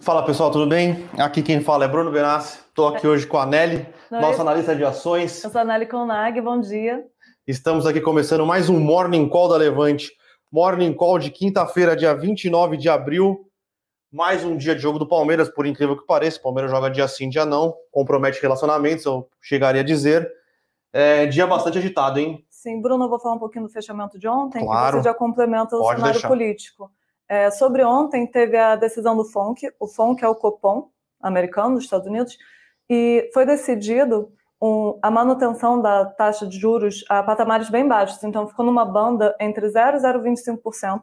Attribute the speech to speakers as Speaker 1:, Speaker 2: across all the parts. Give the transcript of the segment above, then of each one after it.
Speaker 1: Fala pessoal, tudo bem? Aqui quem fala é Bruno Benassi. Estou aqui hoje com a Nelly, Não, nossa analista de ações.
Speaker 2: Eu sou a Nelly Conag, bom dia.
Speaker 1: Estamos aqui começando mais um Morning Call da Levante. Morning Call de quinta-feira, dia 29 de abril. Mais um dia de jogo do Palmeiras, por incrível que pareça. O Palmeiras joga dia sim, dia não. Compromete relacionamentos, eu chegaria a dizer. É, dia bastante agitado, hein?
Speaker 2: Sim, Bruno, eu vou falar um pouquinho do fechamento de ontem,
Speaker 1: claro.
Speaker 2: que você já complementa o
Speaker 1: Pode
Speaker 2: cenário
Speaker 1: deixar.
Speaker 2: político. É, sobre ontem, teve a decisão do FONC, o FONC é o Copom americano dos Estados Unidos, e foi decidido um, a manutenção da taxa de juros a patamares bem baixos, então ficou numa banda entre 0 e 0,25%.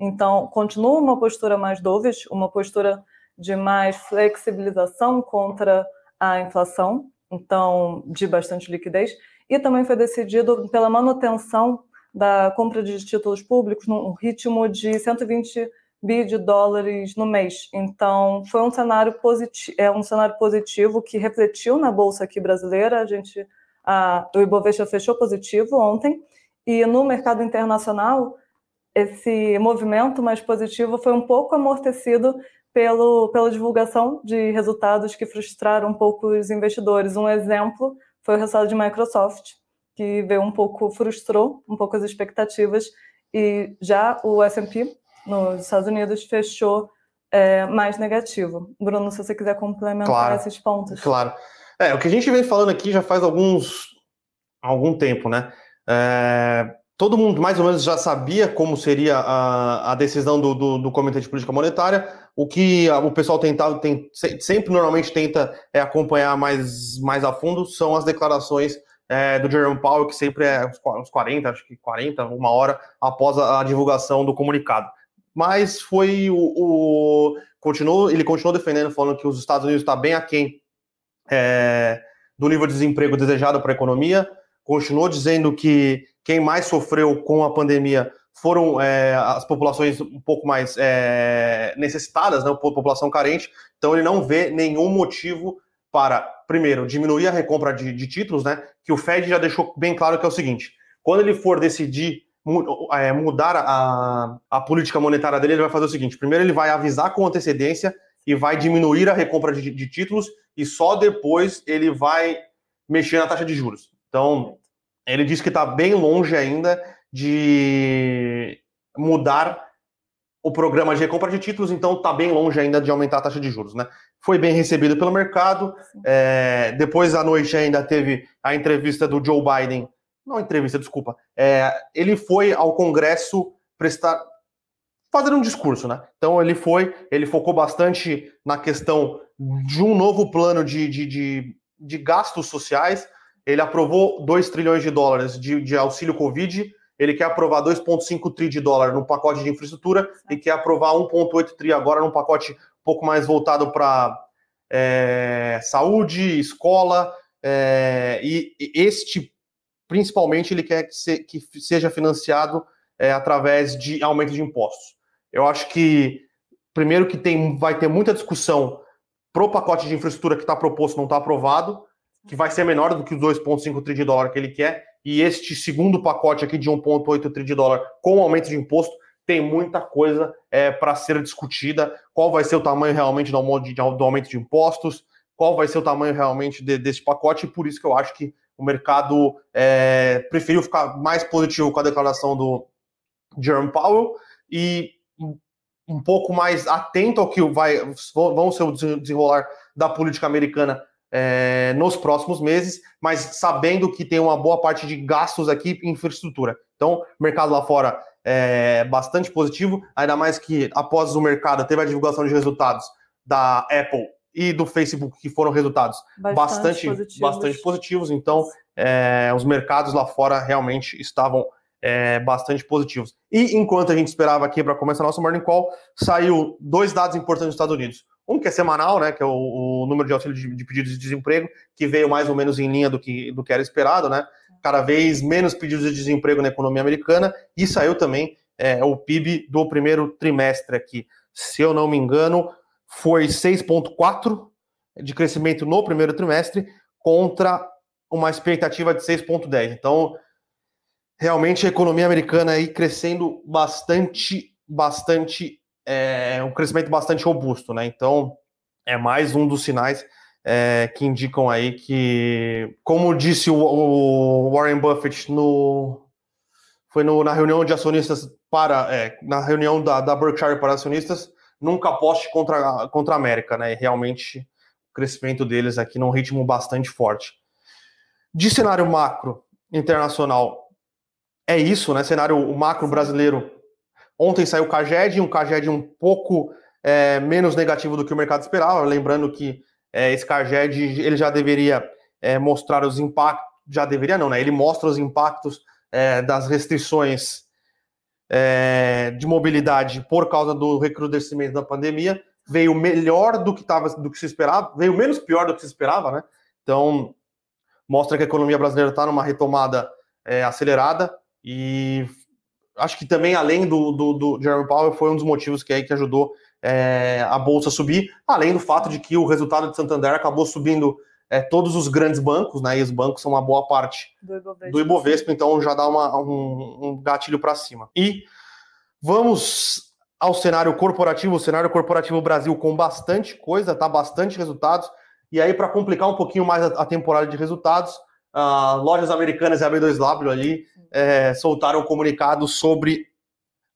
Speaker 2: Então, continua uma postura mais dovish, uma postura de mais flexibilização contra a inflação, então de bastante liquidez, e também foi decidido pela manutenção da compra de títulos públicos num ritmo de 120 bi de dólares no mês. Então, foi um cenário positivo, é um cenário positivo que refletiu na bolsa aqui brasileira. A gente, a, o Ibovespa fechou positivo ontem e no mercado internacional esse movimento mais positivo foi um pouco amortecido pelo, pela divulgação de resultados que frustraram um pouco os investidores. Um exemplo foi o resultado de Microsoft, que veio um pouco, frustrou um pouco as expectativas, e já o S&P nos Estados Unidos fechou é, mais negativo. Bruno, se você quiser complementar
Speaker 1: Claro.
Speaker 2: esses pontos.
Speaker 1: Claro. É, o que a gente vem falando aqui já faz alguns algum tempo, né? É, todo mundo mais ou menos já sabia como seria a, a decisão do, do, do Comitê de Política Monetária. O que o pessoal tentava, tem, se- sempre normalmente tenta é, acompanhar mais, mais a fundo são as declarações é, do Jerome Powell, que sempre é uns qua- uns 40, acho que 40, uma hora após a, a divulgação do comunicado. Mas foi o, o continuou, ele continuou defendendo, falando que os Estados Unidos está bem aquém é, do nível de desemprego desejado para a economia. Continuou dizendo que quem mais sofreu com a pandemia foram é, as populações um pouco mais é, necessitadas, né, população carente. Então ele não vê nenhum motivo para, primeiro, diminuir a recompra de, de títulos, né? Que o Fed já deixou bem claro que é o seguinte: quando ele for decidir é, mudar a, a política monetária dele, ele vai fazer o seguinte: primeiro ele vai avisar com antecedência e vai diminuir a recompra de, de títulos e só depois ele vai mexer na taxa de juros. Então, ele diz que está bem longe ainda de mudar o programa de recompra de títulos, então está bem longe ainda de aumentar a taxa de juros, né? Foi bem recebido pelo mercado. É, depois à noite ainda teve a entrevista do Joe Biden, não entrevista, desculpa. É, ele foi ao Congresso prestar fazer um discurso, né? Então ele foi, ele focou bastante na questão de um novo plano de, de, de, de gastos sociais. Ele aprovou 2 trilhões de dólares de, de auxílio Covid. Ele quer aprovar 2,5 tri de dólar no pacote de infraestrutura e quer aprovar 1,8 tri agora num pacote pouco mais voltado para é, saúde, escola, é, e, este, principalmente, ele quer que, se- que seja financiado é, através de aumento de impostos. Eu acho que, primeiro, que tem, vai ter muita discussão pro pacote de infraestrutura que está proposto não está aprovado, que vai ser menor do que os 2,5 tri de dólar que ele quer, e este segundo pacote aqui de 1,8 tri de dólar com aumento de imposto tem muita coisa é, para ser discutida. Qual vai ser o tamanho realmente do, aumento de- impostos? Qual vai ser o tamanho realmente de- desse pacote? E por isso que eu acho que o mercado é, preferiu ficar mais positivo com a declaração do Jerome Powell e um- pouco mais atento ao que vai, vão ser o desen- desenrolar da política americana é, nos próximos meses, mas sabendo que tem uma boa parte de gastos aqui em infraestrutura. Então, mercado lá fora é bastante positivo, ainda mais que após o mercado teve a divulgação de resultados da Apple e do Facebook, que foram resultados bastante,
Speaker 2: positivos.
Speaker 1: bastante positivos. Então, é, os mercados lá fora realmente estavam é, bastante positivos. E enquanto a gente esperava aqui para começar a nossa Morning Call, saiu dois dados importantes nos Estados Unidos. Um que é semanal, né, que é o, o número de auxílio de, de pedidos de desemprego, que veio mais ou menos em linha do que, do que era esperado, né? Cada vez menos pedidos de desemprego na economia americana, e saiu também é, o PIB do primeiro trimestre aqui. Se eu não me engano, foi 6,4 de crescimento no primeiro trimestre contra uma expectativa de 6,10. Então, realmente a economia americana aí crescendo bastante, bastante é um crescimento bastante robusto, né? Então, é mais um dos sinais é, que indicam aí que, como disse o, o Warren Buffett no foi no, na reunião de acionistas para é, na reunião da, da Berkshire para acionistas, nunca aposte contra, contra a América, né? E realmente o crescimento deles aqui num ritmo bastante forte. De cenário macro internacional, é isso, né? Cenário macro brasileiro. Ontem saiu o Caged, um Caged um pouco é, menos negativo do que o mercado esperava. Lembrando que é, esse Caged ele já deveria é, mostrar os impactos, já deveria não, né? Ele mostra os impactos é, das restrições é, de mobilidade por causa do recrudescimento da pandemia. Veio melhor do que tava, do que se esperava, veio menos pior do que se esperava, né? Então mostra que a economia brasileira está numa retomada é, acelerada e acho que também além do, do, do Jeremy Powell foi um dos motivos que aí que ajudou é, a bolsa subir, além do fato de que o resultado de Santander acabou subindo é, todos os grandes bancos, né? E os bancos são uma boa parte do Ibovespa, do Ibovespa então já dá uma, um, um gatilho para cima. E vamos ao cenário corporativo, o cenário corporativo Brasil com bastante coisa, tá? Bastante resultados. E aí, para complicar um pouquinho mais a, a temporada de resultados, uh, lojas americanas e a B2W ali é, soltaram um comunicado sobre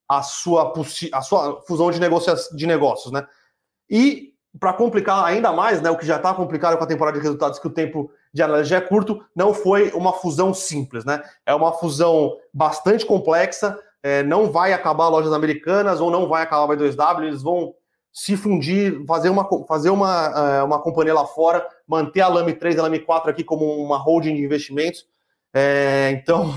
Speaker 1: a sua, a sua fusão de, negócios, de negócios, né? E para complicar ainda mais, né, o que já está complicado com a temporada de resultados, que o tempo de análise já é curto, não foi uma fusão simples, né? É uma fusão bastante complexa, é, não vai acabar lojas americanas ou não vai acabar a B2W, eles vão se fundir, fazer uma, fazer uma, é, uma companhia lá fora, manter a Lame 3 e a Lame 4 aqui como uma holding de investimentos. É, então,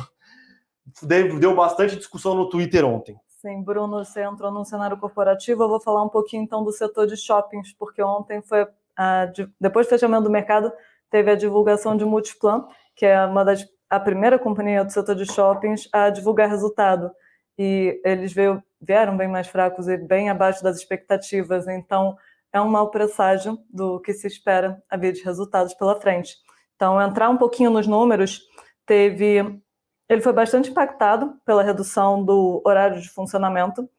Speaker 1: deu bastante discussão no Twitter ontem.
Speaker 2: Sim, Bruno, você entrou no cenário corporativo. Eu vou falar um pouquinho então do setor de shoppings, porque ontem foi, a, depois do fechamento do mercado, teve a divulgação de Multiplan, que é uma das, a primeira companhia do setor de shoppings a divulgar resultado. E eles veio, vieram bem mais fracos e bem abaixo das expectativas. Então, é um mau presságio do que se espera a ver de resultados pela frente. Então, entrar um pouquinho nos números, teve ele foi bastante impactado pela redução do horário de funcionamento.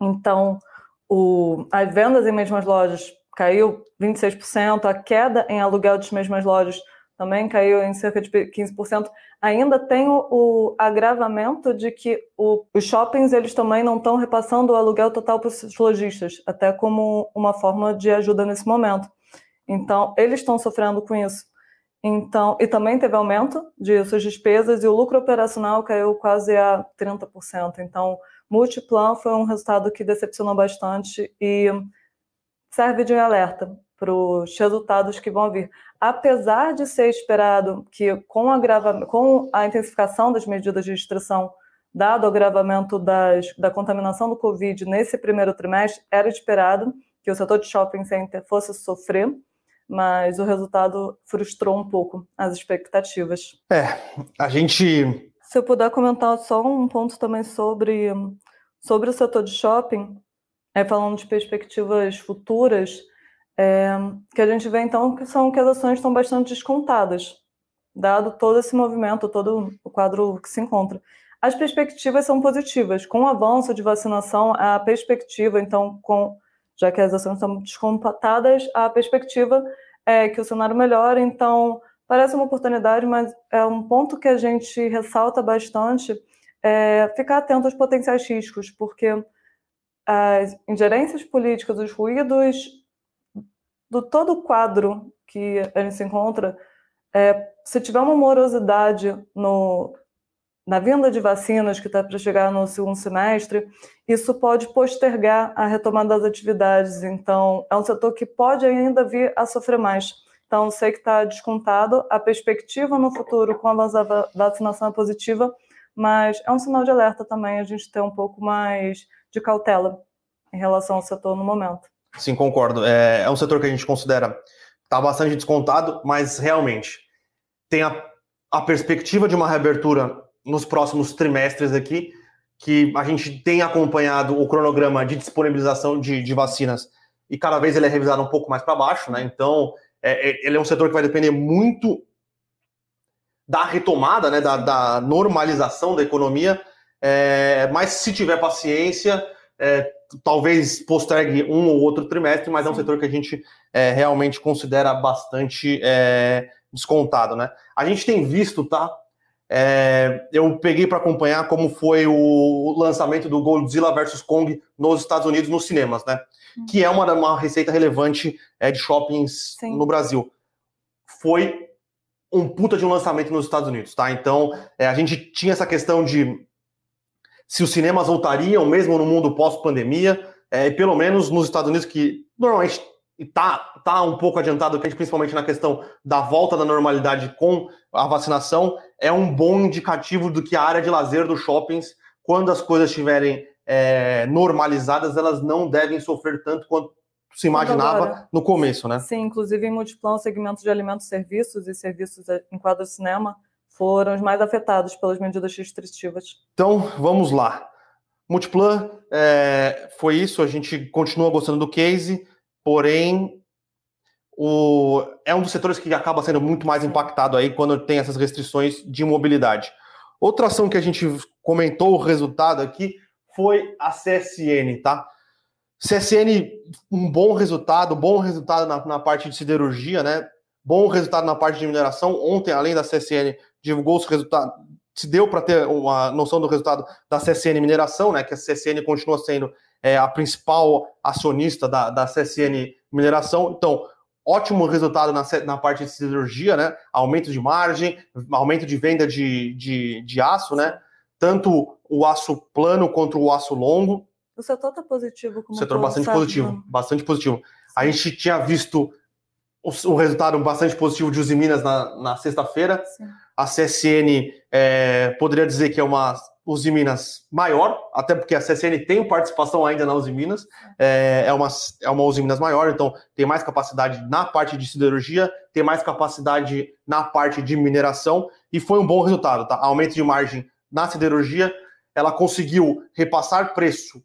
Speaker 2: Então, o, as vendas em mesmas lojas caiu 26%, a queda em aluguel de mesmas lojas também caiu em cerca de 15%. Ainda tem o, o agravamento de que o, os shoppings eles também não estão repassando o aluguel total para os lojistas, até como uma forma de ajuda nesse momento. Então, eles estão sofrendo com isso. Então, e também teve aumento de suas despesas e o lucro operacional caiu quase a 30%. Então, Multiplan foi um resultado que decepcionou bastante e serve de alerta para os resultados que vão vir. Apesar de ser esperado que, com, agrava, com a intensificação das medidas de restrição, dado o agravamento das, da contaminação do Covid nesse primeiro trimestre, era esperado que o setor de shopping center fosse sofrer mas o resultado frustrou um pouco as expectativas.
Speaker 1: É, a gente.
Speaker 2: Se eu puder comentar só um ponto também sobre, sobre o setor de shopping, é, falando de perspectivas futuras, é, que a gente vê então que são que as ações estão bastante descontadas, dado todo esse movimento, todo o quadro que se encontra. As perspectivas são positivas. Com o avanço de vacinação, a perspectiva, então, com já que as ações estão descompatadas, a perspectiva é que o cenário melhora, então parece uma oportunidade, mas é um ponto que a gente ressalta bastante, é ficar atento aos potenciais riscos, porque as ingerências políticas, os ruídos do todo o quadro que a gente se encontra, é, se tiver uma morosidade no, na vinda de vacinas que está para chegar no segundo semestre, isso pode postergar a retomada das atividades. Então, é um setor que pode ainda vir a sofrer mais. Então, sei que está descontado, a perspectiva no futuro com a vacinação é positiva, mas é um sinal de alerta também a gente ter um pouco mais de cautela em relação ao setor no momento.
Speaker 1: Sim, concordo. É, é um setor que a gente considera está bastante descontado, mas realmente tem a, a perspectiva de uma reabertura nos próximos trimestres aqui, que a gente tem acompanhado o cronograma de disponibilização de, de vacinas e cada vez ele é revisado um pouco mais para baixo, né? Então, é, é, ele é um setor que vai depender muito da retomada, né, da, da normalização da economia, é, mas se tiver paciência, é, talvez postergue um ou outro trimestre, mas é um setor que a gente é, realmente considera bastante é, descontado, né? A gente tem visto, tá? É, eu peguei para acompanhar como foi o lançamento do Godzilla vs Kong nos Estados Unidos nos cinemas, né? Hum. Que é uma, uma receita relevante é, de shoppings Sim. no Brasil. Foi um puta de um lançamento nos Estados Unidos, tá? Então, é, a gente tinha essa questão de se os cinemas voltariam mesmo no mundo pós-pandemia, é, e pelo menos nos Estados Unidos, que normalmente está tá um pouco adiantado, principalmente na questão da volta da normalidade com a vacinação, é um bom indicativo do que a área de lazer dos shoppings, quando as coisas estiverem é, normalizadas, elas não devem sofrer tanto quanto se imaginava Agora, no começo, né?
Speaker 2: Sim, inclusive em Multiplan, segmentos de alimentos e serviços e serviços em quadro de cinema foram os mais afetados pelas medidas restritivas.
Speaker 1: Então, vamos lá. Multiplan é, foi isso, a gente continua gostando do case, porém o, é um dos setores que acaba sendo muito mais impactado aí quando tem essas restrições de mobilidade. Outra ação que a gente comentou o resultado aqui foi a CSN, tá? CSN, um bom resultado, bom resultado na, na parte de siderurgia, né? Bom resultado na parte de mineração. Ontem, além da CSN, divulgou os resultados, se deu para ter uma noção do resultado da CSN Mineração, né? Que a CSN continua sendo é, a principal acionista da, da CSN Mineração. Então, ótimo resultado na, na parte de siderurgia, né? Aumento de margem, aumento de venda de, de, de aço, né? Tanto o aço plano quanto o aço longo.
Speaker 2: O setor está positivo.
Speaker 1: Como o setor bastante positivo, bastante positivo. A gente tinha visto o, resultado bastante positivo de Uzi Minas na, na sexta-feira. A CSN é, poderia dizer que é uma Uzi Minas maior, até porque a CSN tem participação ainda na Uzi Minas, é, é, uma, é uma Uzi Minas maior, então tem mais capacidade na parte de siderurgia, tem mais capacidade na parte de mineração, e foi um bom resultado, tá? Aumento de margem na siderurgia, ela conseguiu repassar preço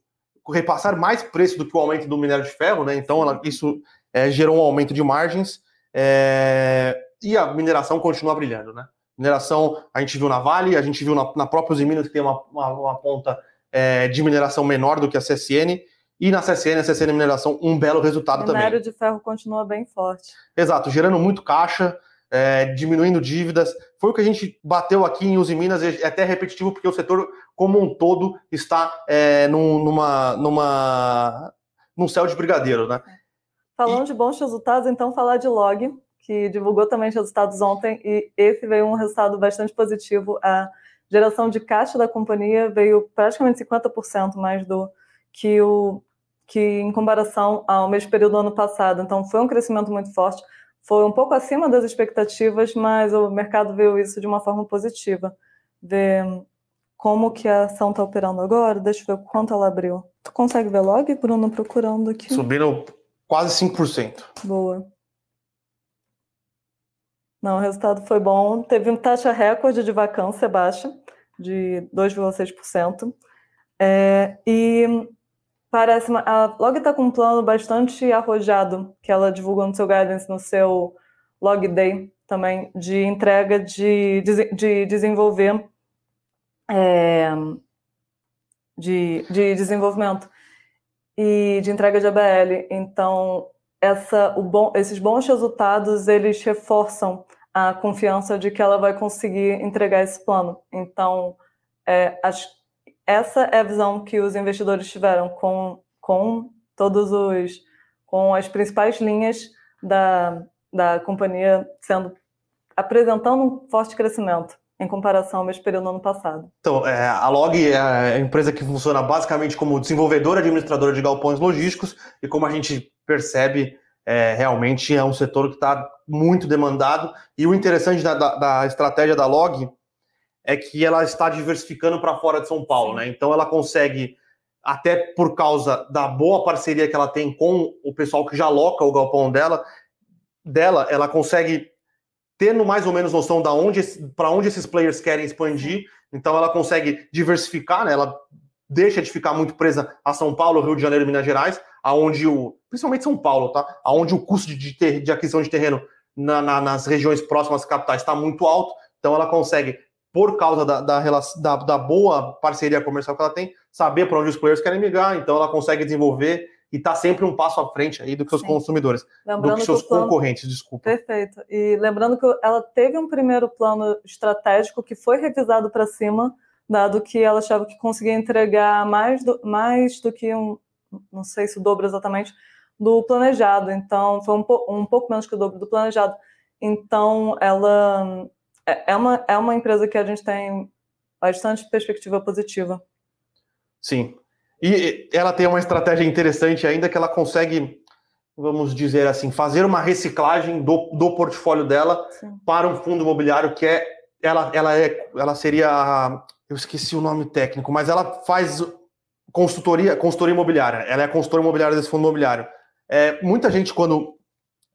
Speaker 1: repassar mais preço do que o aumento do minério de ferro, né? Então ela, isso é, gerou um aumento de margens é, e a mineração continua brilhando, né? Mineração a gente viu na Vale, a gente viu na, na própria Usiminas que tem uma, uma, uma ponta é, de mineração menor do que a CSN, e na CSN, a CSN Mineração, um belo resultado
Speaker 2: o
Speaker 1: também.
Speaker 2: O minério de ferro continua bem forte.
Speaker 1: Exato, gerando muito caixa, é, diminuindo dívidas. Foi o que a gente bateu aqui em Uzi Minas, é até repetitivo, porque o setor como um todo está é, num, numa, numa, num céu de brigadeiro, né?
Speaker 2: Falando e... de bons resultados, então falar de Log, que divulgou também os resultados ontem, e esse veio um resultado bastante positivo. A geração de caixa da companhia veio praticamente 50% mais do que o que em comparação ao mesmo período do ano passado. Então foi um crescimento muito forte foi um pouco acima das expectativas, mas o mercado viu isso de uma forma positiva. Ver como que a ação está operando agora, deixa eu ver quanto ela abriu. Tu consegue ver logo, Bruno, procurando aqui?
Speaker 1: Subindo quase 5%.
Speaker 2: Boa. Não, o resultado foi bom. Teve uma taxa recorde de vacância baixa, de 2,6%. É, e parece a Log está com um plano bastante arrojado que ela divulgou no seu guidance, no seu Log Day também, de entrega de, de, de desenvolver é, de, de desenvolvimento e de entrega de ABL. Então, essa, bom, esses bons resultados eles reforçam a confiança de que ela vai conseguir entregar esse plano. Então, é, acho essa é a visão que os investidores tiveram com, com todos os com as principais linhas da, da companhia sendo apresentando um forte crescimento em comparação ao mesmo período do ano passado.
Speaker 1: Então, é, a Log é a empresa que funciona basicamente como desenvolvedora administradora de galpões logísticos e como a gente percebe, é, realmente é um setor que está muito demandado e o interessante da, da, da estratégia da Log é que ela está diversificando para fora de São Paulo, né? Então ela consegue, até por causa da boa parceria que ela tem com o pessoal que já loca o galpão dela, dela, ela consegue tendo mais ou menos noção da onde para onde esses players querem expandir, então ela consegue diversificar, né? Ela deixa de ficar muito presa a São Paulo, Rio de Janeiro Minas Gerais, aonde o principalmente São Paulo, tá? Aonde o custo de, ter, de aquisição de terreno na, na, nas regiões próximas às capitais está muito alto, então ela consegue por causa da, da, da, da boa parceria comercial que ela tem, saber para onde os players querem migrar, então ela consegue desenvolver e está sempre um passo à frente aí do que os Sim. consumidores, lembrando do que seus que plano... concorrentes, desculpa.
Speaker 2: Perfeito. E lembrando que ela teve um primeiro plano estratégico que foi revisado para cima, dado que ela achava que conseguia entregar mais do, mais do que um, não sei se o dobro exatamente, do planejado. Então, foi um, po um pouco menos que o dobro do planejado. Então, ela é, é uma, é uma empresa que a gente tem bastante perspectiva positiva.
Speaker 1: Sim. E ela tem uma estratégia interessante ainda que ela consegue, vamos dizer assim, fazer uma reciclagem do, do portfólio dela Sim. para um fundo imobiliário que é ela, ela é ela seria eu esqueci o nome técnico, mas ela faz consultoria, consultoria imobiliária. Ela é a consultora imobiliária desse fundo imobiliário. É, muita gente quando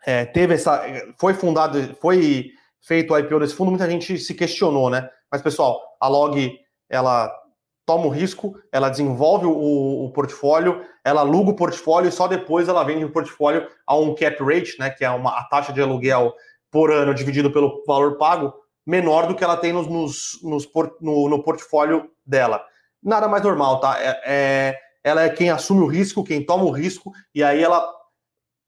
Speaker 1: é, teve essa, foi fundado, foi feito o IPO desse fundo, muita gente se questionou, né? Mas pessoal, a Log ela toma o risco, ela desenvolve o, o, portfólio, ela aluga o portfólio e só depois ela vende o portfólio a um cap rate, né, que é uma, a taxa de aluguel por ano dividido pelo valor pago, menor do que ela tem nos, nos, nos no, no, portfólio dela. Nada mais normal, tá? É, é, ela é quem assume o risco, quem toma o risco, e aí ela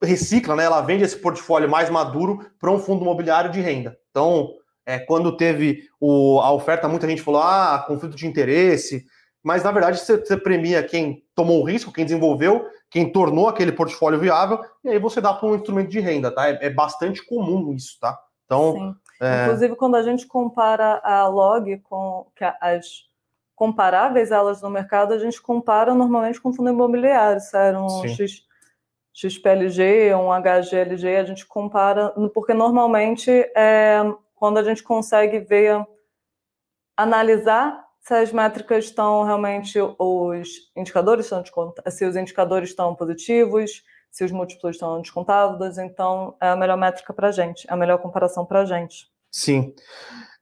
Speaker 1: recicla, né? Ela vende esse portfólio mais maduro para um fundo imobiliário de renda. Então, é, quando teve o, a oferta, muita gente falou: ah, conflito de interesse. Mas, na verdade, você, você premia quem tomou o risco, quem desenvolveu, quem tornou aquele portfólio viável, e aí você dá para um instrumento de renda, tá? É, é, bastante comum isso, tá?
Speaker 2: Então. É... Inclusive, quando a gente compara a log com as comparáveis elas no mercado, a gente compara normalmente com fundo imobiliário, sério, um X, XPLG, um HGLG, a gente compara, porque normalmente é, quando a gente consegue ver, analisar se as métricas estão realmente, os indicadores estão se os indicadores estão positivos, se os múltiplos estão descontados, então é a melhor métrica para a gente, é a melhor comparação para a gente.
Speaker 1: Sim.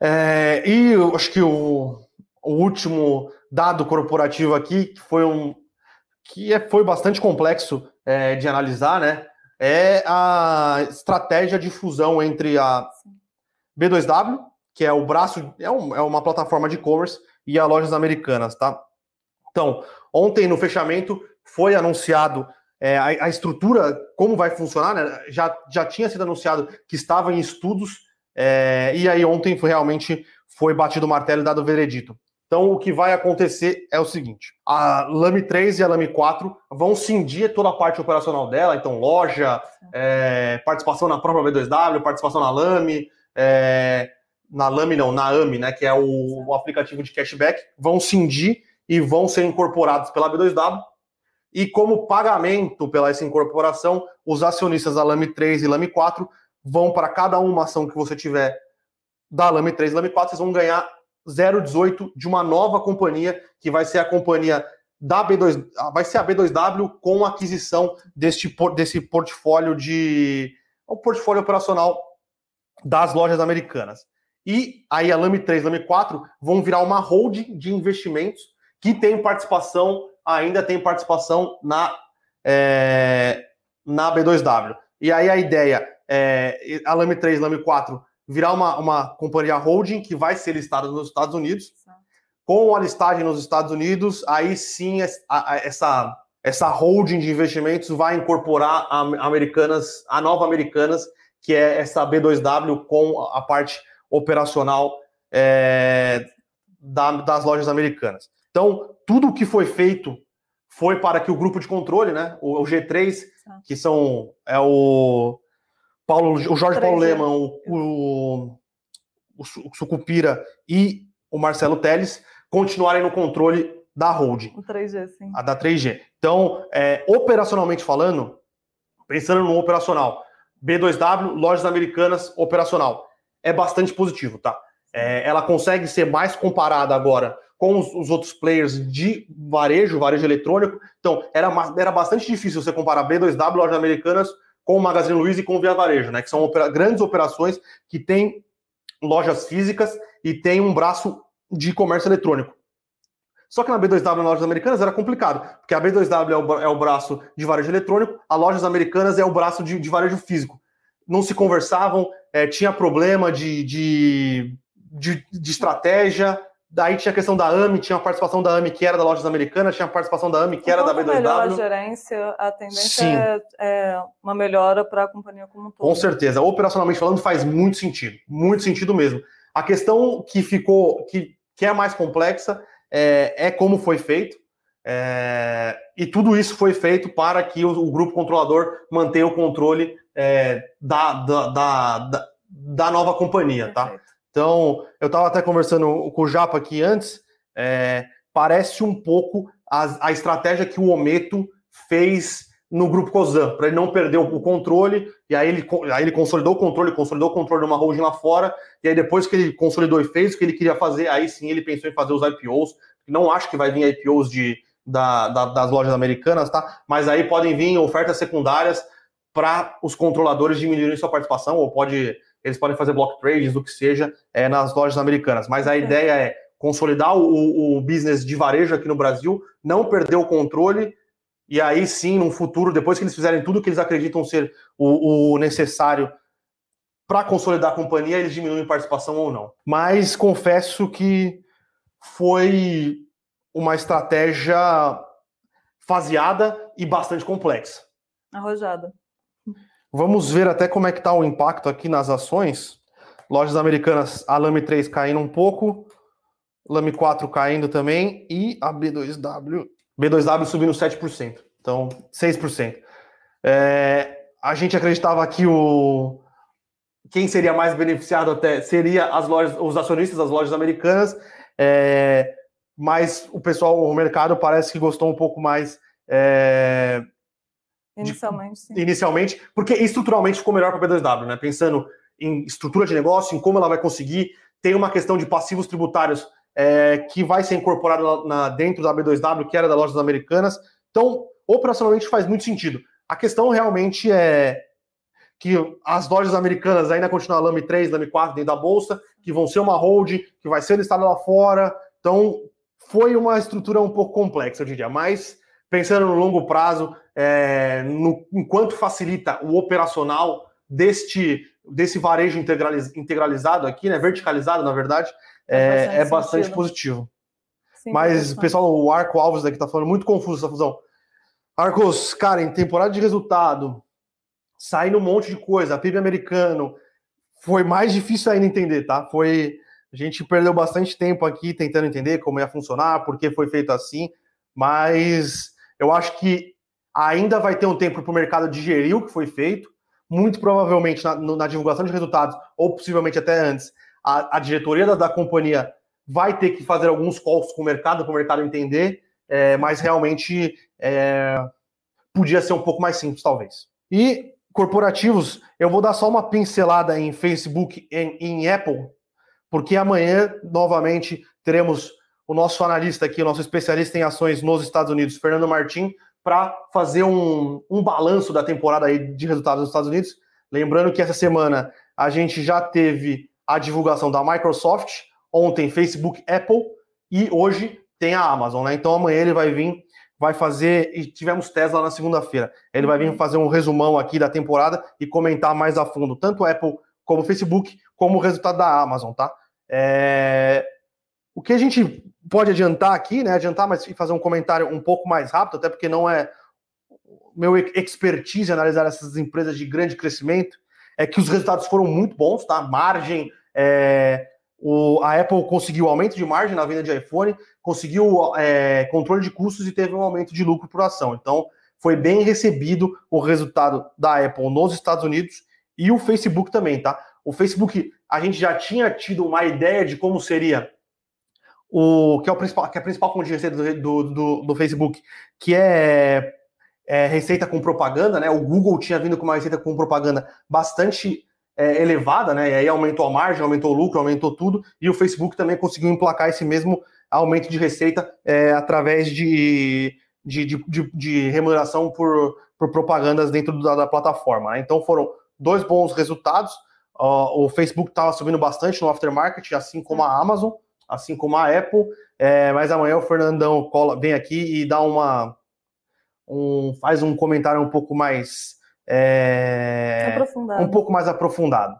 Speaker 1: É, e eu acho que o, o último dado corporativo aqui, que foi um que é, foi bastante complexo é, de analisar, né? É a estratégia de fusão entre a B2W, que é o braço, é, um, é uma plataforma de e-commerce, e a Lojas Americanas, tá? Então, ontem no fechamento foi anunciado é, a, a, estrutura, como vai funcionar, né? Já, já tinha sido anunciado que estava em estudos, é, e aí ontem foi, realmente foi batido o martelo e dado o veredito. Então, o que vai acontecer é o seguinte: a Lame 3 e a Lame 4 vão cindir toda a parte operacional dela, então, loja, é, participação na própria B2W, participação na Lame, é, na Lame não, na AMI, né, que é o, o, aplicativo de cashback, vão cindir e vão ser incorporados pela B2W. E como pagamento pela essa incorporação, os acionistas da Lame 3 e Lame 4 vão para cada uma ação que você tiver da Lame 3 e Lame 4, vocês vão ganhar 018 de uma nova companhia, que vai ser a companhia da B2, vai ser a B2W com a aquisição deste, desse portfólio de o portfólio operacional das lojas americanas. E aí a Lame 3 e Lame 4 vão virar uma holding de investimentos que tem participação, ainda tem participação na, é, na B2W. E aí a ideia é a Lame 3 e Lame 4 virar uma, uma companhia holding que vai ser listada nos Estados Unidos. Com a listagem nos Estados Unidos, aí sim essa, essa holding de investimentos vai incorporar a Americanas, a nova Americanas, que é essa B2W com a parte operacional é, da, das lojas americanas. Então, tudo o que foi feito foi para que o grupo de controle, né, o, o G3, que são é o Paulo, o Jorge Paulo Leman, o, o, o Sucupira e o Marcelo Teles continuarem no controle da holding.
Speaker 2: O 3G, sim.
Speaker 1: A da 3G. Então, é, operacionalmente falando, pensando no operacional, B2W, lojas americanas, operacional, é bastante positivo, tá? É, ela consegue ser mais comparada agora com os, os, outros players de varejo, varejo eletrônico. Então, era, era bastante difícil você comparar B2W, lojas americanas, com o Magazine Luiza e com o Via Varejo, né? Que são opera grandes operações que têm lojas físicas e tem um braço de comércio eletrônico. Só que na B2W nas lojas americanas era complicado, porque a B2W é o, é o braço de varejo eletrônico, a lojas americanas é o braço de, de varejo físico. Não se conversavam, é, tinha problema de, de, de, de estratégia, Daí tinha a questão da AMI, tinha a participação da AMI que era da Lojas Americanas, tinha a participação da AMI que era da B2W. melhor
Speaker 2: a gerência, a tendência é, é, uma melhora para a companhia como um todo.
Speaker 1: Com certeza. Operacionalmente falando, faz muito sentido. Muito sentido mesmo. A questão que ficou, que, que é mais complexa, é, é como foi feito. É, e tudo isso foi feito para que o, o grupo controlador mantenha o controle é, da, da, da, da, nova companhia, tá? Perfeito. Então, eu estava até conversando com o Japa aqui antes, é, parece um pouco a, a, estratégia que o Ometo fez no grupo Cozan, para ele não perder o, controle, e aí ele, aí ele consolidou o controle, consolidou o controle de uma holding lá fora, e aí depois que ele consolidou e fez o que ele queria fazer, aí sim ele pensou em fazer os IPOs. Não acho que vai vir IPOs de, da, da, das lojas americanas, tá? Mas aí podem vir ofertas secundárias para os controladores diminuírem sua participação, ou pode eles podem fazer block trades, o que seja, é, nas lojas americanas. Mas a ideia é consolidar o, o business de varejo aqui no Brasil, não perder o controle, e aí sim, no futuro, depois que eles fizerem tudo que eles acreditam ser o, o necessário para consolidar a companhia, eles diminuem participação ou não. Mas confesso que foi uma estratégia faseada e bastante complexa.
Speaker 2: Arrojada.
Speaker 1: Vamos ver até como é que está o impacto aqui nas ações. Lojas americanas, a Lame 3 caindo um pouco, Lame 4 caindo também e a B2W, B2W subindo 7%. Então, 6%. É, a gente acreditava que o quem seria mais beneficiado até seria as lojas, os acionistas das lojas americanas, é, mas o pessoal, o mercado parece que gostou um pouco mais é,
Speaker 2: Inicialmente,
Speaker 1: sim. Inicialmente, porque estruturalmente ficou melhor para a B2W, né? Pensando em estrutura de negócio, em como ela vai conseguir. Tem uma questão de passivos tributários é, que vai ser incorporado na, dentro da B2W, que era das lojas americanas. Então, operacionalmente faz muito sentido. A questão realmente é que as lojas americanas ainda continuam a Lame 3, Lame 4 dentro da bolsa, que vão ser uma hold, que vai ser listada lá fora. Então, foi uma estrutura um pouco complexa, eu diria, mas pensando no longo prazo, é, no, enquanto facilita o operacional deste desse varejo integraliz, integralizado aqui, né, verticalizado, na verdade, é, é bastante positivo. Sim, Mas, pessoal, o Arco Alves aqui tá falando muito confuso essa fusão. Arcos, cara, em temporada de resultado, saindo um monte de coisa, PIB americano, foi mais difícil ainda entender, tá? Foi. A gente perdeu bastante tempo aqui tentando entender como ia funcionar, por que foi feito assim, mas eu acho que ainda vai ter um tempo para o mercado digerir o que foi feito. Muito provavelmente na, na divulgação de resultados, ou possivelmente até antes, a, a diretoria da, da, companhia vai ter que fazer alguns calls com o mercado, para o mercado entender, é, mas realmente é, podia ser um pouco mais simples, talvez. E corporativos, eu vou dar só uma pincelada em Facebook e em, Apple, porque amanhã, novamente, teremos o nosso analista aqui, o nosso especialista em ações nos Estados Unidos, Fernando Martim, para fazer um, um balanço da temporada aí de resultados nos Estados Unidos. Lembrando que essa semana a gente já teve a divulgação da Microsoft, ontem Facebook, Apple e hoje tem a Amazon, né? Então amanhã ele vai vir, vai fazer e tivemos Tesla na segunda-feira. Ele vai vir uhum. fazer um resumão aqui da temporada e comentar mais a fundo tanto Apple como Facebook, como o resultado da Amazon, tá? É... O que a gente pode adiantar aqui, né? Adiantar, mas fazer um comentário um pouco mais rápido, até porque não é meu expertise analisar essas empresas de grande crescimento, é que os resultados foram muito bons, tá? Margem, é, o, a Apple conseguiu aumento de margem na venda de iPhone, conseguiu é, controle de custos e teve um aumento de lucro por ação. Então, foi bem recebido o resultado da Apple nos Estados Unidos e o Facebook também, tá? O Facebook, a gente já tinha tido uma ideia de como seria o que é o principal, que é a principal fonte de receita do, do, do Facebook, que é, é, receita com propaganda, né? O Google tinha vindo com uma receita com propaganda bastante é, elevada, né? E aí aumentou a margem, aumentou o lucro, aumentou tudo, e o Facebook também conseguiu emplacar esse mesmo aumento de receita é, através de, de, de, de, remuneração por, por propagandas dentro da, da plataforma. Né? Então foram dois bons resultados. Uh, o Facebook estava subindo bastante no aftermarket, assim como a Amazon assim como a Apple. É, mas amanhã o Fernandão cola, vem aqui e dá uma. Um, faz um comentário um pouco mais. É, um pouco mais aprofundado.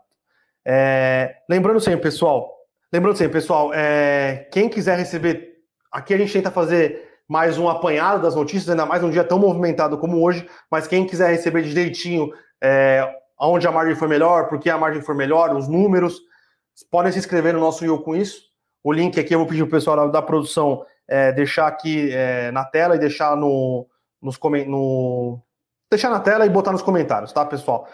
Speaker 1: É, lembrando sempre, pessoal, Lembrando sempre, pessoal, é, quem quiser receber, aqui a gente tenta fazer mais um apanhado das notícias, ainda mais um dia tão movimentado como hoje, mas quem quiser receber direitinho é, onde a margem foi melhor, por que a margem foi melhor, os números, podem se inscrever no nosso Eu Com Isso. O link aqui eu vou pedir para o pessoal da, da produção é, deixar aqui é, na tela e deixar no, nos no, deixar na tela e botar nos comentários, tá, pessoal?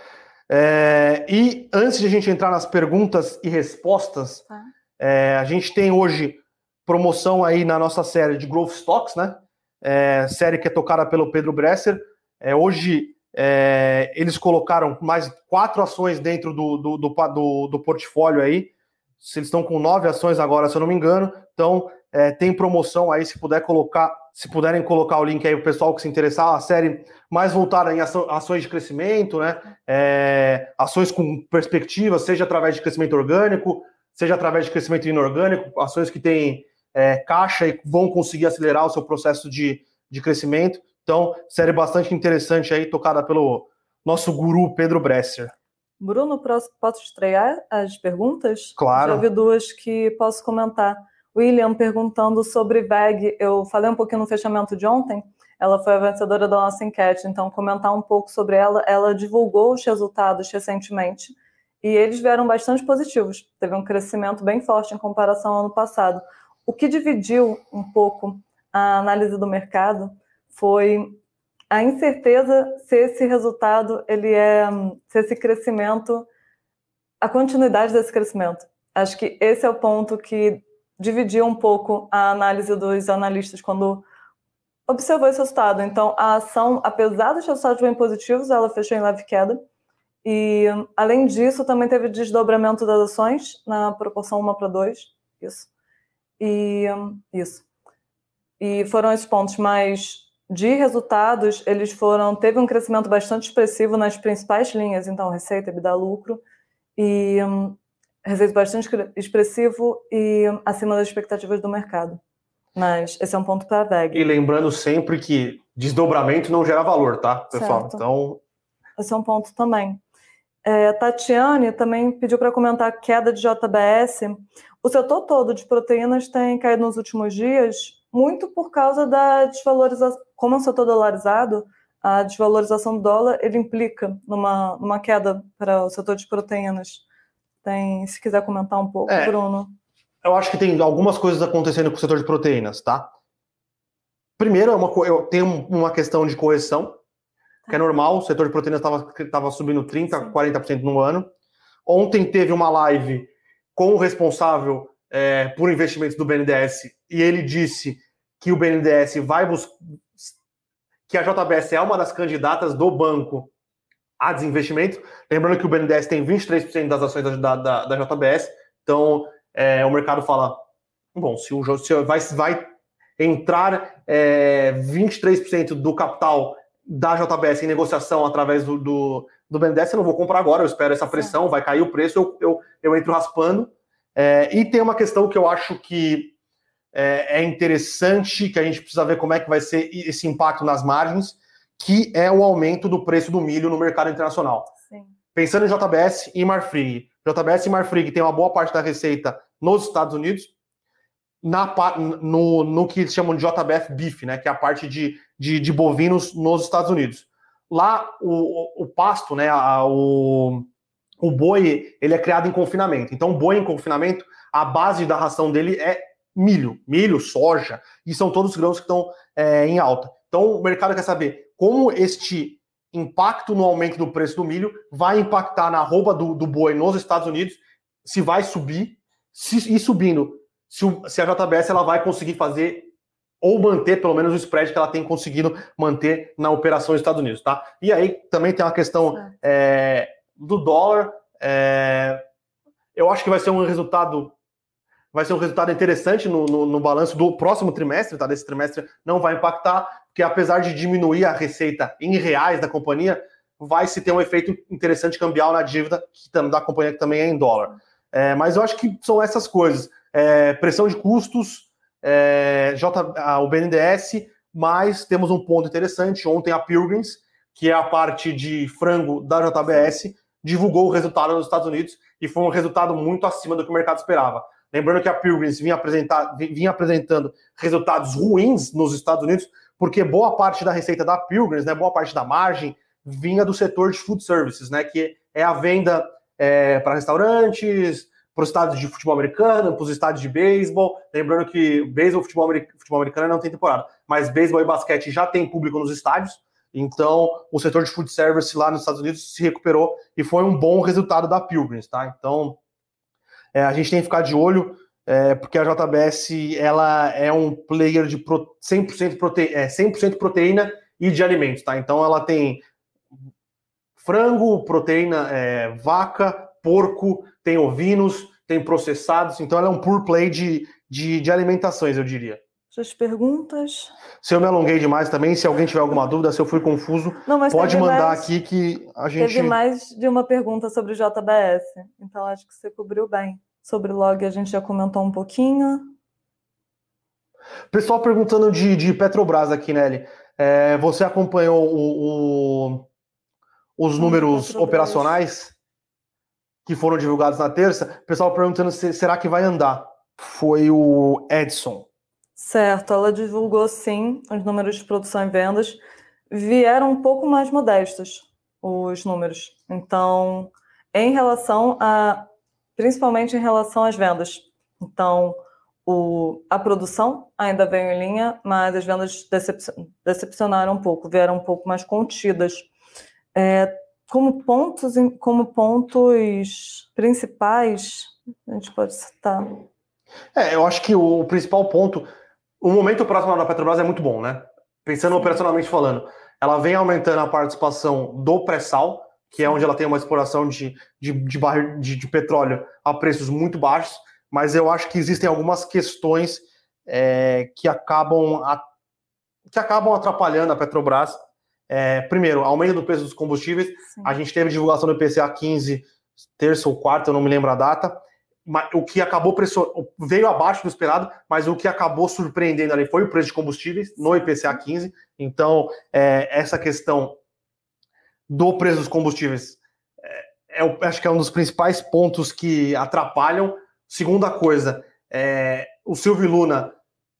Speaker 1: É, e antes de a gente entrar nas perguntas e respostas, tá. é, a gente tem hoje promoção aí na nossa série de Growth Stocks, né? É, série que é tocada pelo Pedro Bresser. É, hoje é, eles colocaram mais quatro ações dentro do, do, do, do, do portfólio aí. Eles estão com nove ações agora, se eu não me engano. Então, é, tem promoção aí, se puder colocar, se puderem colocar o link aí para o pessoal que se interessar, a série mais voltada em ações de crescimento, né? É, ações com perspectiva, seja através de crescimento orgânico, seja através de crescimento inorgânico, ações que têm é, caixa e vão conseguir acelerar o seu processo de, de crescimento. Então, série bastante interessante aí, tocada pelo nosso guru Pedro Bresser.
Speaker 2: Bruno, posso estrear as perguntas?
Speaker 1: Claro.
Speaker 2: Já vi duas que posso comentar. William perguntando sobre VEG. Eu falei um pouquinho no fechamento de ontem. Ela foi a vencedora da nossa enquete, então comentar um pouco sobre ela. Ela divulgou os resultados recentemente e eles vieram bastante positivos. Teve um crescimento bem forte em comparação ao ano passado. O que dividiu um pouco a análise do mercado foi a incerteza se esse resultado ele é se esse crescimento a continuidade desse crescimento. Acho que esse é o ponto que dividiu um pouco a análise dos analistas quando observou esse resultado. Então, a ação, apesar dos resultados bem positivos, ela fechou em leve queda. E, além disso, também teve desdobramento das ações na proporção 1 para 2. Isso. E isso. E foram esses pontos mais de resultados, eles foram teve um crescimento bastante expressivo nas principais linhas, então receita, EBITDA, lucro e receita bastante expressivo e acima das expectativas do mercado. Mas esse é um ponto para a VEG.
Speaker 1: E lembrando sempre que desdobramento não gera valor, tá, pessoal?
Speaker 2: Certo.
Speaker 1: Então
Speaker 2: esse é um ponto também. É, Tatiane também pediu para comentar a queda de JBS. O setor todo de proteínas tem caído nos últimos dias, muito por causa da desvalorização, como é um setor dolarizado, a desvalorização do dólar ele implica numa, numa queda para o setor de proteínas. Tem, se quiser comentar um pouco, é, Bruno.
Speaker 1: Eu acho que tem algumas coisas acontecendo com o setor de proteínas, tá? Primeiro, é uma, eu tenho uma questão de correção, que é normal, o setor de proteínas estava subindo 30%, Sim. 40% no ano. Ontem teve uma live com o responsável é, por investimentos do BNDES e ele disse que o BNDES vai buscar. que a JBS é uma das candidatas do banco a desinvestimento. Lembrando que o BNDES tem 23% das ações da, da, da JBS, então é, o mercado fala: bom, se o se vai, vai entrar é, 23% do capital da JBS em negociação através do, do, do BNDES, eu não vou comprar agora, eu espero essa pressão, vai cair o preço, eu, eu, eu entro raspando. É, e tem uma questão que eu acho que é, é, interessante, que a gente precisa ver como é que vai ser esse impacto nas margens, que é o aumento do preço do milho no mercado internacional. Sim. Pensando em JBS e Marfrig. JBS e Marfrig tem uma boa parte da receita nos Estados Unidos, na, no, no que eles chamam de JBF Beef, né, que é a parte de, de, de bovinos nos Estados Unidos. Lá, o, o pasto, né, a, o, o boi, ele é criado em confinamento. Então, o boi em confinamento, a base da ração dele é milho, milho, soja, e são todos os grãos que estão é, em alta. Então, o mercado quer saber como este impacto no aumento do preço do milho vai impactar na arroba do, do boi nos Estados Unidos, se vai subir, se e subindo, se, o, se a JBS ela vai conseguir fazer ou manter pelo menos o spread que ela tem conseguido manter na operação dos Estados Unidos, tá? E aí também tem uma questão é, do dólar. É, eu acho que vai ser um resultado vai ser um resultado interessante no, no, no, balanço do próximo trimestre, tá? Desse trimestre não vai impactar, porque apesar de diminuir a receita em reais da companhia, vai se ter um efeito interessante cambial na dívida da companhia que também é em dólar. É, mas eu acho que são essas coisas: é, pressão de custos, é, J, a, o BNDES, mas temos um ponto interessante. Ontem a Pilgrims, que é a parte de frango da JBS, divulgou o resultado nos Estados Unidos e foi um resultado muito acima do que o mercado esperava. Lembrando que a Pilgrims vinha, vinha apresentando resultados ruins nos Estados Unidos, porque boa parte da receita da Pilgrims, né, boa parte da margem, vinha do setor de food services, né, que é a venda é, para restaurantes, para os estádios de futebol americano, para os estádios de beisebol. Lembrando que beisebol, futebol, futebol americano não tem temporada, mas beisebol e basquete já tem público nos estádios. Então, o setor de food service lá nos Estados Unidos se recuperou e foi um bom resultado da Pilgrims, tá? Então, é, a gente tem que ficar de olho, é, porque a JBS ela é um player de pro, 100%, prote, é, 100 proteína e de alimentos, tá? Então, ela tem frango, proteína é, vaca, porco, tem ovinos, tem processados, então ela é um pure play de, de, de alimentações, eu diria.
Speaker 2: As perguntas.
Speaker 1: Se eu me alonguei demais também, se alguém tiver alguma dúvida, se eu fui confuso, Não, pode mandar mais, aqui que a gente.
Speaker 2: Teve mais de uma pergunta sobre o JBS, então acho que você cobriu bem. Sobre log a gente já comentou um pouquinho.
Speaker 1: Pessoal perguntando de, de Petrobras aqui, Nelly. É, você acompanhou o, o, os números Petrobras. operacionais que foram divulgados na terça? Pessoal perguntando se será que vai andar. Foi o Edson.
Speaker 2: Certo, ela divulgou sim os números de produção e vendas. Vieram um pouco mais modestos os números. Então, em relação a. principalmente em relação às vendas. Então, o, a produção ainda veio em linha, mas as vendas decepcionaram um pouco, vieram um pouco mais contidas. É, como pontos, como pontos principais, a gente pode citar.
Speaker 1: É, eu acho que o principal ponto o momento próximo da Petrobras é muito bom, né? Pensando Sim. operacionalmente falando. Ela vem aumentando a participação do pré-sal, que é onde ela tem uma exploração de, de, de, de, de petróleo a preços muito baixos, mas eu acho que existem algumas questões é, que, acabam a, que acabam atrapalhando a Petrobras. É, primeiro, aumento do preço dos combustíveis. Sim. A gente teve divulgação do IPCA 15, terça ou quarta, eu não me lembro a data o que acabou veio abaixo do esperado, mas o que acabou surpreendendo ali foi o preço de combustíveis no IPCA 15. Então, é, essa questão do preço dos combustíveis é, é, acho que é um dos principais pontos que atrapalham. Segunda coisa, é, o Silvio Luna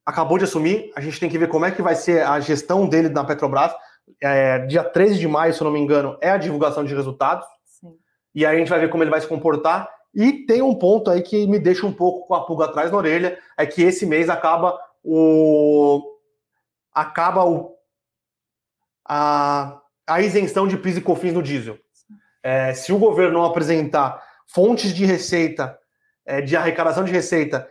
Speaker 1: acabou de assumir, a gente tem que ver como é que vai ser a gestão dele na Petrobras. É, dia 13 de maio, se eu não me engano, é a divulgação de resultados. Sim. E aí a gente vai ver como ele vai se comportar e tem um ponto aí que me deixa um pouco com a pulga atrás na orelha, é que esse mês acaba o acaba o a, a isenção de PIS e COFINS no diesel. É, se o governo não apresentar fontes de receita, é, de arrecadação de receita,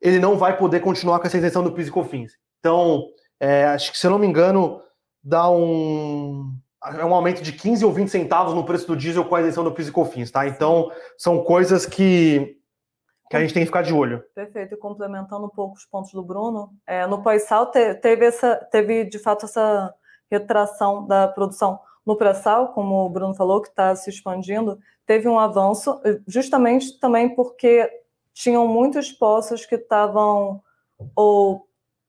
Speaker 1: ele não vai poder continuar com essa isenção do PIS e COFINS. Então, é, acho que se eu não me engano, dá um é um aumento de 15 ou 20 centavos no preço do diesel com a isenção do PIS e COFINS, tá? Então, são coisas que, que a gente tem que ficar de olho.
Speaker 2: Perfeito. E complementando um pouco os pontos do Bruno, é, no pós-sal te, teve, essa, teve, de fato, essa retração da produção. No pré-sal, como o Bruno falou, que está se expandindo, teve um avanço, justamente também porque tinham muitos poços que estavam ou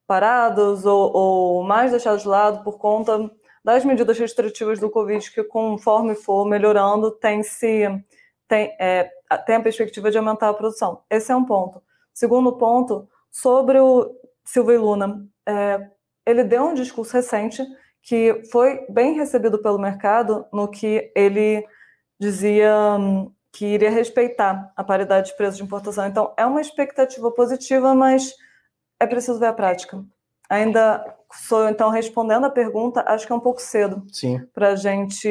Speaker 2: parados ou, ou mais deixados de lado por conta das medidas restritivas do Covid, que conforme for melhorando, tem, se, tem, é, tem a perspectiva de aumentar a produção. Esse é um ponto. Segundo ponto, sobre o Silvio Luna, é, ele deu um discurso recente que foi bem recebido pelo mercado, no que ele dizia hum, que iria respeitar a paridade de preço de importação. Então, é uma expectativa positiva, mas é preciso ver a prática. Ainda sou então respondendo a pergunta, acho que é um pouco cedo para a gente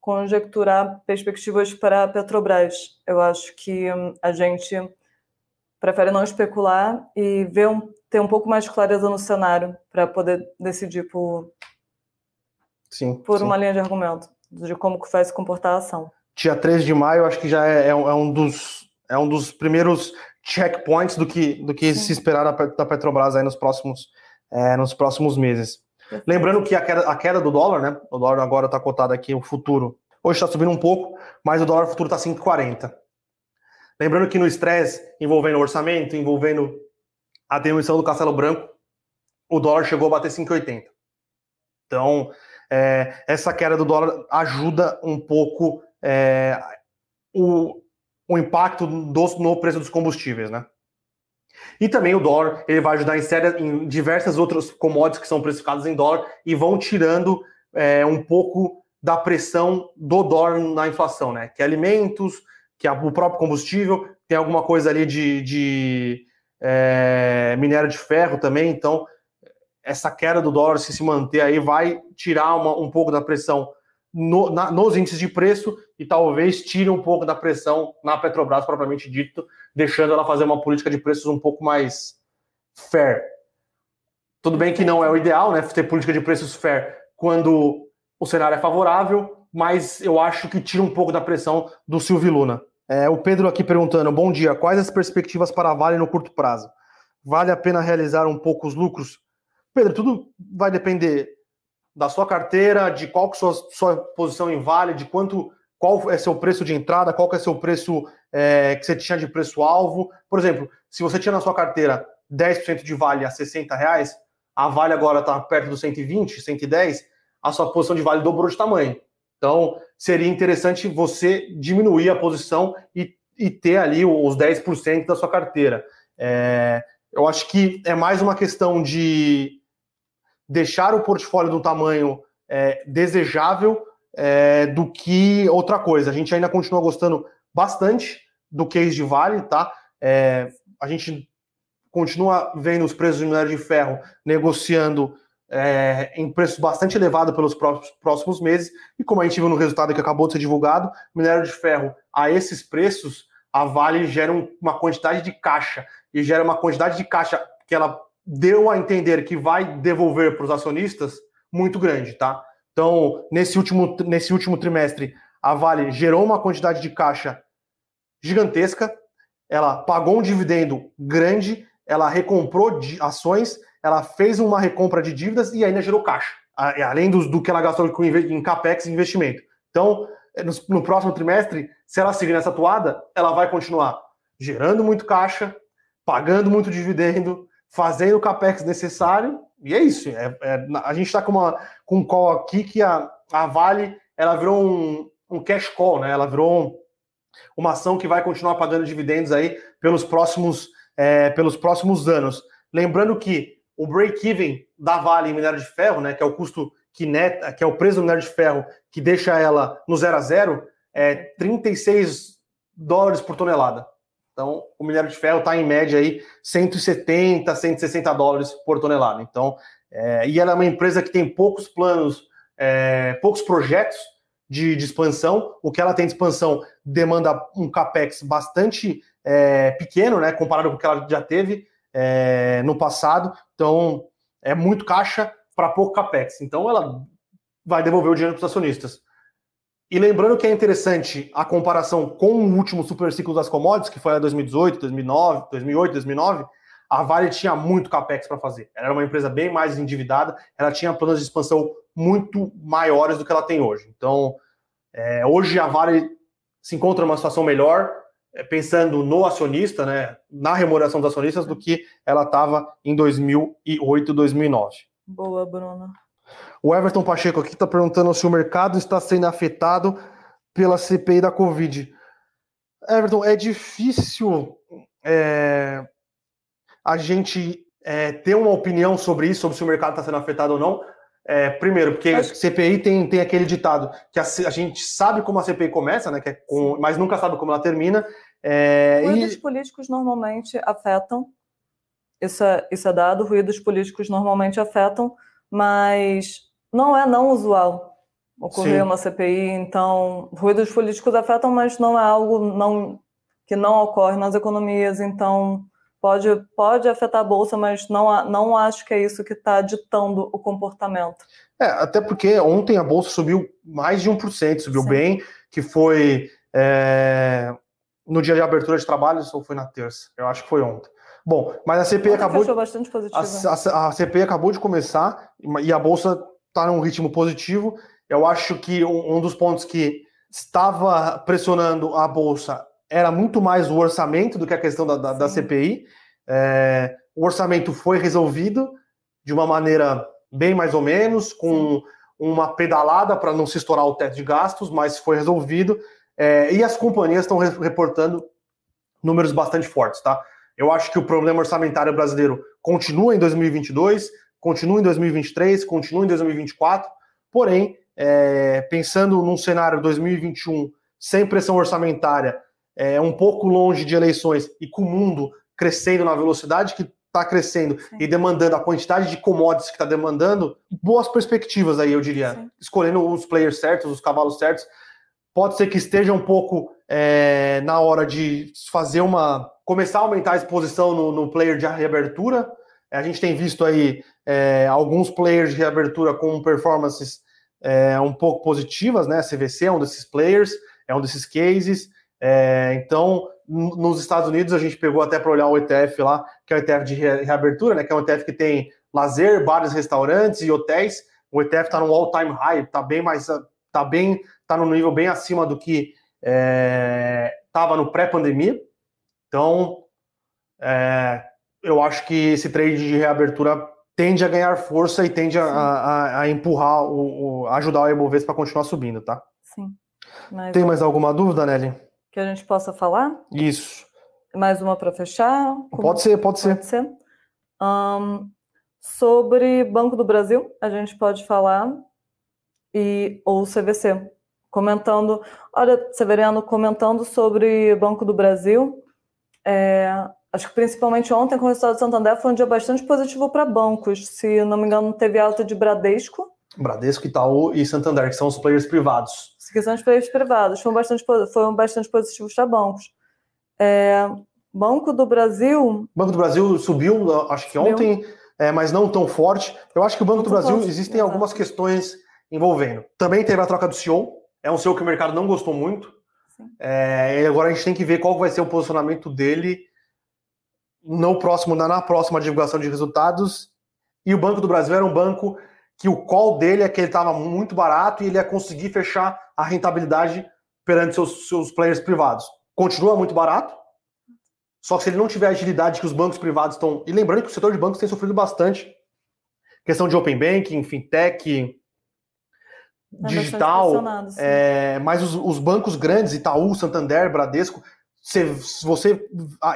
Speaker 2: conjecturar perspectivas para a Petrobras. Eu acho que hum, a gente prefere não especular e ver um, ter um pouco mais de clareza no cenário para poder decidir por, sim, por sim. uma linha de argumento de como que vai se comportar a ação.
Speaker 1: Dia 13 de maio, acho que já é, é, um, dos, é um dos primeiros checkpoints do que, do que se esperar da Petrobras aí nos próximos, é, nos próximos meses. Lembrando que a queda, a queda do dólar, né? O dólar agora está cotado aqui, o futuro. Hoje está subindo um pouco, mas o dólar futuro está 5,40. Lembrando que no estresse envolvendo o orçamento, envolvendo a demissão do Castelo Branco, o dólar chegou a bater 5,80. Então, é, essa queda do dólar ajuda um pouco é, o, o impacto do, no preço dos combustíveis, né? E também o dólar, ele vai ajudar em, série, em diversas outras commodities que são precificadas em dólar e vão tirando é, um pouco da pressão do dólar na inflação, né? Que alimentos, que é o próprio combustível, tem alguma coisa ali de, de é, minério de ferro também, então essa queda do dólar, se se manter aí, vai tirar uma, um pouco da pressão no, na, nos índices de preço e talvez tire um pouco da pressão na Petrobras propriamente dito, deixando ela fazer uma política de preços um pouco mais fair. Tudo bem que não é o ideal, né, ter política de preços fair quando o cenário é favorável, mas eu acho que tira um pouco da pressão do Silvio Luna. É, o Pedro aqui perguntando: bom dia, quais as perspectivas para a Vale no curto prazo? Vale a pena realizar um pouco os lucros? Pedro, tudo vai depender da sua carteira, de qual que é sua, sua posição em Vale, de quanto, qual é seu preço de entrada, qual que é seu preço é, que você tinha de preço-alvo. Por exemplo, se você tinha na sua carteira 10% de Vale a 60 reais, a Vale agora está perto dos 120, 110, a sua posição de Vale dobrou de tamanho. Então, seria interessante você diminuir a posição e, e ter ali os 10% da sua carteira. É, eu acho que é mais uma questão de deixar o portfólio do tamanho é, desejável é, do que outra coisa. A gente ainda continua gostando bastante do case de Vale, tá? É, a gente continua vendo os preços de minério de ferro negociando é, em preço bastante elevado pelos próximos meses, e como a gente viu no resultado que acabou de ser divulgado, minério de ferro a esses preços, a Vale gera uma quantidade de caixa, e gera uma quantidade de caixa que ela deu a entender que vai devolver para os acionistas muito grande, tá? Então, nesse último, nesse último trimestre, a Vale gerou uma quantidade de caixa gigantesca, ela pagou um dividendo grande, ela recomprou ações, ela fez uma recompra de dívidas e ainda gerou caixa, além do, do que ela gastou em capex e investimento. Então, no, no próximo trimestre, se ela seguir nessa toada, ela vai continuar gerando muito caixa, pagando muito dividendo, fazendo o capex necessário, e é isso. É, é a gente está com, uma, com um call aqui que a, a Vale ela virou um, um cash call, né? Ela virou uma ação que vai continuar pagando dividendos aí pelos próximos, é, pelos próximos anos. Lembrando que o break-even da Vale em minério de ferro, né, que é o custo que neta, que é o preço do minério de ferro que deixa ela no zero a zero, é 36 dólares por tonelada. Então, o minério de ferro está em média aí 170, 160 dólares por tonelada. Então, é, e ela é uma empresa que tem poucos planos, é, poucos projetos de, de, expansão. O que ela tem de expansão demanda um capex bastante é, pequeno, né, comparado com o que ela já teve é, no passado. Então, é muito caixa para pouco capex. Então, ela vai devolver o dinheiro para os acionistas. E lembrando que é interessante a comparação com o último super ciclo das commodities, que foi a 2018, 2009, 2008, 2009, a Vale tinha muito capex para fazer. Ela era uma empresa bem mais endividada, ela tinha planos de expansão muito maiores do que ela tem hoje. Então, é, hoje a Vale se encontra numa situação melhor, pensando no acionista, né, na remuneração dos acionistas, do que ela estava em 2008, 2009.
Speaker 2: Boa, Bruna.
Speaker 1: O Everton Pacheco aqui está perguntando se o mercado está sendo afetado pela CPI da Covid. Everton, é difícil é, a gente é, ter uma opinião sobre isso, sobre se o mercado está sendo afetado ou não. É, primeiro, porque a CPI tem, tem aquele ditado que a, a, gente sabe como a CPI começa, né? É com, mas nunca sabe como ela termina.
Speaker 2: É, ruídos e... políticos normalmente afetam, isso é, isso é dado, ruídos políticos normalmente afetam mas não é não usual ocorrer Sim. uma CPI, então ruídos políticos afetam, mas não é algo não, que não ocorre nas economias, então pode, pode afetar a bolsa, mas não, não acho que é isso que está ditando o comportamento.
Speaker 1: É, até porque ontem a bolsa subiu mais de 1%, subiu Sim. bem, que foi é, no dia de abertura de trabalhos ou foi na terça? Eu acho que foi ontem. Bom, mas a CPI acabou. De,
Speaker 2: bastante positivo.
Speaker 1: A, a, a, CPI acabou de começar e a bolsa está num ritmo positivo. Eu acho que um, um, dos pontos que estava pressionando a bolsa era muito mais o orçamento do que a questão da, da, da CPI. É, o orçamento foi resolvido de uma maneira bem mais ou menos, com Sim. uma pedalada para não se estourar o teto de gastos, mas foi resolvido. É, e as companhias estão reportando números bastante fortes, tá? Eu acho que o problema orçamentário brasileiro continua em 2022, continua em 2023, continua em 2024, porém, é, pensando num cenário 2021 sem pressão orçamentária, é, um pouco longe de eleições e com o mundo crescendo na velocidade que está crescendo Sim. e demandando a quantidade de commodities que está demandando, boas perspectivas aí, eu diria. Sim. Escolhendo os players certos, os cavalos certos. Pode ser que esteja um pouco é, na hora de fazer uma. começar a aumentar a exposição no, no player de reabertura. A gente tem visto aí é, alguns players de reabertura com performances é, um pouco positivas, né? A CVC é um desses players, é um desses cases. É, então, nos Estados Unidos, a gente pegou até para olhar o ETF lá, que é o ETF de reabertura, né? Que é um ETF que tem lazer, bares, restaurantes e hotéis. O ETF está no all-time high, está bem mais, tá bem, tá no nível bem acima do que estava é, no pré-pandemia. Então, é, eu acho que esse trade de reabertura tende a ganhar força e tende a, a, a empurrar, o, o, ajudar o Ibovespa para continuar subindo, tá?
Speaker 2: Sim.
Speaker 1: Mas Tem mais alguma dúvida, Nelly?
Speaker 2: Que a gente possa falar?
Speaker 1: Isso.
Speaker 2: Mais uma para fechar?
Speaker 1: Como... Pode ser, pode, pode ser.
Speaker 2: ser. Um, sobre Banco do Brasil, a gente pode falar, e ou CVC, comentando, olha, Severiano, comentando sobre Banco do Brasil, é, acho que principalmente ontem com o resultado do Santander foi um dia bastante positivo para bancos, se não me engano teve alta de Bradesco.
Speaker 1: Bradesco, Itaú e Santander, que são os players privados.
Speaker 2: Que são os players privados, foram bastante, foram bastante positivos para bancos. É, Banco do Brasil...
Speaker 1: Banco do Brasil subiu, acho que ontem, é, mas não tão forte. Eu acho que o Banco do Brasil, forte, existem algumas questões envolvendo. Também teve a troca do CEO, é um CEO que o mercado não gostou muito. É, agora a gente tem que ver qual vai ser o posicionamento dele no próximo, na, na próxima divulgação de resultados. E o Banco do Brasil era um banco que o call dele é que ele estava muito barato e ele ia conseguir fechar a rentabilidade perante seus, seus players privados. Continua muito barato, só que se ele não tiver a agilidade que os bancos privados estão. E lembrando que o setor de bancos tem sofrido bastante. Questão de open banking, fintech, digital. É, mas os, os, bancos grandes, Itaú, Santander, Bradesco, se, você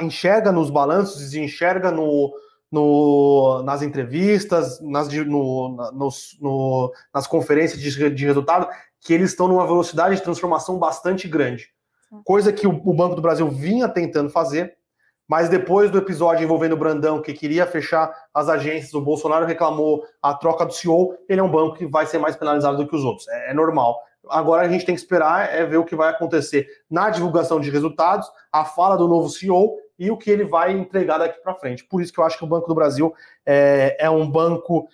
Speaker 1: enxerga nos balanços e enxerga no, no, nas entrevistas, nas, no, nos, no, nas conferências de, de, resultado, que eles estão numa velocidade de transformação bastante grande. Coisa que o, o Banco do Brasil vinha tentando fazer, mas depois do episódio envolvendo o Brandão, que queria fechar as agências, o Bolsonaro reclamou a troca do CEO, ele é um banco que vai ser mais penalizado do que os outros. É, é normal. Agora a gente tem que esperar é ver o que vai acontecer na divulgação de resultados, a fala do novo CEO e o que ele vai entregar daqui para frente. Por isso que eu acho que o Banco do Brasil é, é um banco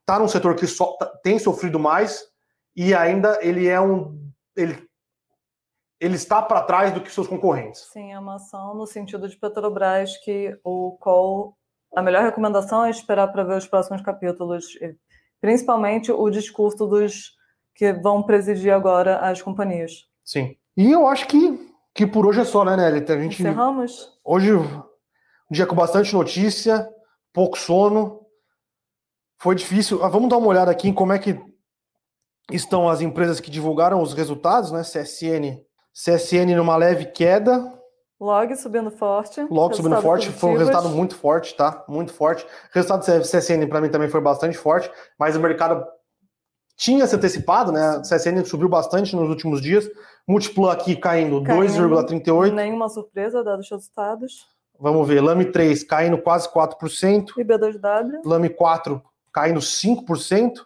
Speaker 1: está num setor que só, tá, tem sofrido mais e ainda ele é um ele ele está para trás do que seus concorrentes.
Speaker 2: Sim, é uma ação no sentido de Petrobras que o call, a melhor recomendação é esperar para ver os próximos capítulos, principalmente o discurso dos que vão presidir agora as companhias.
Speaker 1: Sim. E eu acho que, que por hoje é só, né, Nelly? A gente,
Speaker 2: Encerramos?
Speaker 1: Hoje, um dia com bastante notícia, pouco sono. Foi difícil. Ah, vamos dar uma olhada aqui em como é que estão as empresas que divulgaram os resultados, né? CSN CSN numa leve queda.
Speaker 2: Log subindo forte.
Speaker 1: Log subindo forte, positivos. foi um resultado muito forte, tá? Muito forte. O resultado do CSN para mim também foi bastante forte, mas o mercado tinha se antecipado, né? O CSN subiu bastante nos últimos dias. Múltiplo aqui caindo, caindo 2,38.
Speaker 2: Nenhuma surpresa, dados os resultados.
Speaker 1: Vamos ver, Lame 3 caindo quase 4%.
Speaker 2: E B2W?
Speaker 1: Lame 4 caindo 5%.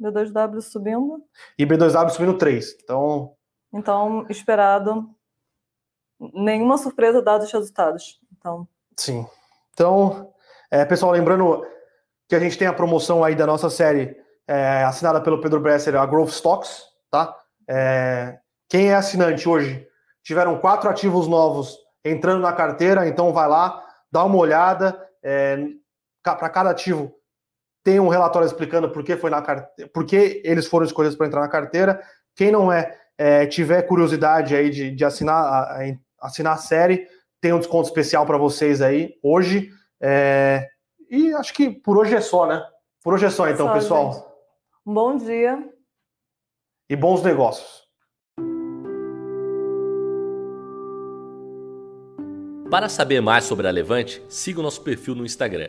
Speaker 2: B2W subindo.
Speaker 1: E B2W subindo 3%. Então,
Speaker 2: então, esperado nenhuma surpresa dados os resultados. Então.
Speaker 1: Sim. Então, é, pessoal, lembrando que a gente tem a promoção aí da nossa série é, assinada pelo Pedro Bresser, a Growth Stocks, tá? É, quem é assinante hoje, tiveram quatro ativos novos entrando na carteira, então vai lá, dá uma olhada, é, para cada ativo tem um relatório explicando por que foi na carteira, por que eles foram escolhidos para entrar na carteira. Quem não é, é, tiver curiosidade aí de, de assinar, a, assinar a série, tem um desconto especial para vocês aí hoje. É, e acho que por hoje é só, né? Por hoje é só, então, só, pessoal.
Speaker 2: Gente. Um bom dia.
Speaker 1: E bons negócios.
Speaker 3: Para saber mais sobre a Levante, siga o nosso perfil no Instagram